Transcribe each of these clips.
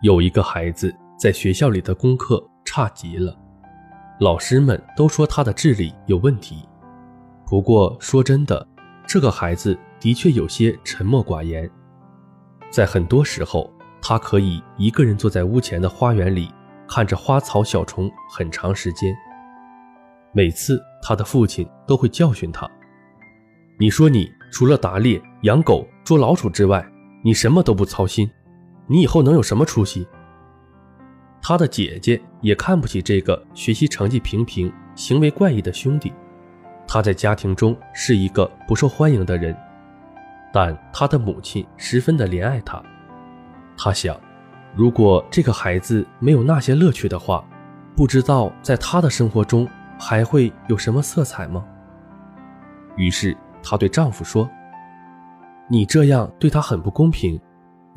有一个孩子在学校里的功课差极了，老师们都说他的智力有问题。不过说真的，这个孩子的确有些沉默寡言。在很多时候，他可以一个人坐在屋前的花园里，看着花草小虫很长时间。每次他的父亲都会教训他：“你说你除了打猎、养狗、捉老鼠之外，你什么都不操心。”你以后能有什么出息？他的姐姐也看不起这个学习成绩平平、行为怪异的兄弟。他在家庭中是一个不受欢迎的人，但他的母亲十分的怜爱他。他想，如果这个孩子没有那些乐趣的话，不知道在他的生活中还会有什么色彩吗？于是，她对丈夫说：“你这样对他很不公平。”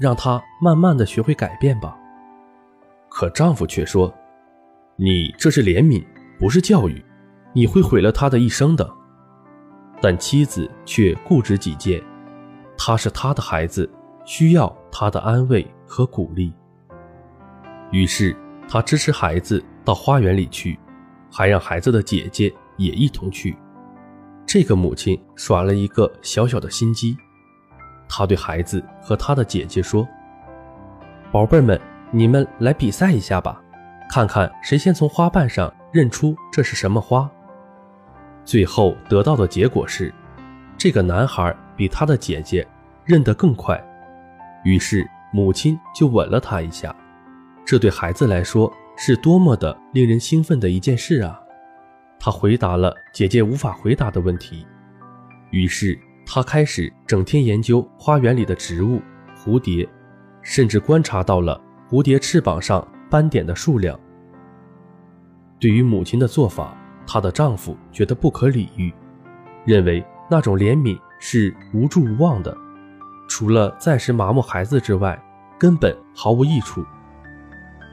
让他慢慢的学会改变吧。可丈夫却说：“你这是怜悯，不是教育，你会毁了他的一生的。”但妻子却固执己见，他是他的孩子，需要他的安慰和鼓励。于是他支持孩子到花园里去，还让孩子的姐姐也一同去。这个母亲耍了一个小小的心机。他对孩子和他的姐姐说：“宝贝们，你们来比赛一下吧，看看谁先从花瓣上认出这是什么花。”最后得到的结果是，这个男孩比他的姐姐认得更快。于是母亲就吻了他一下。这对孩子来说是多么的令人兴奋的一件事啊！他回答了姐姐无法回答的问题。于是。他开始整天研究花园里的植物、蝴蝶，甚至观察到了蝴蝶翅膀上斑点的数量。对于母亲的做法，她的丈夫觉得不可理喻，认为那种怜悯是无助无望的，除了暂时麻木孩子之外，根本毫无益处。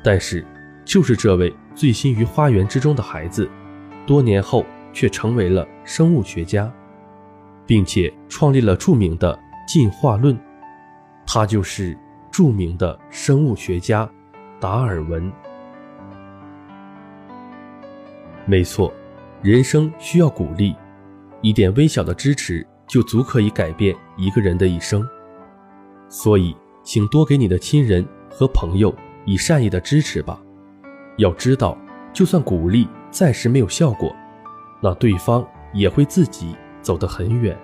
但是，就是这位醉心于花园之中的孩子，多年后却成为了生物学家。并且创立了著名的进化论，他就是著名的生物学家达尔文。没错，人生需要鼓励，一点微小的支持就足可以改变一个人的一生。所以，请多给你的亲人和朋友以善意的支持吧。要知道，就算鼓励暂时没有效果，那对方也会自己。走得很远。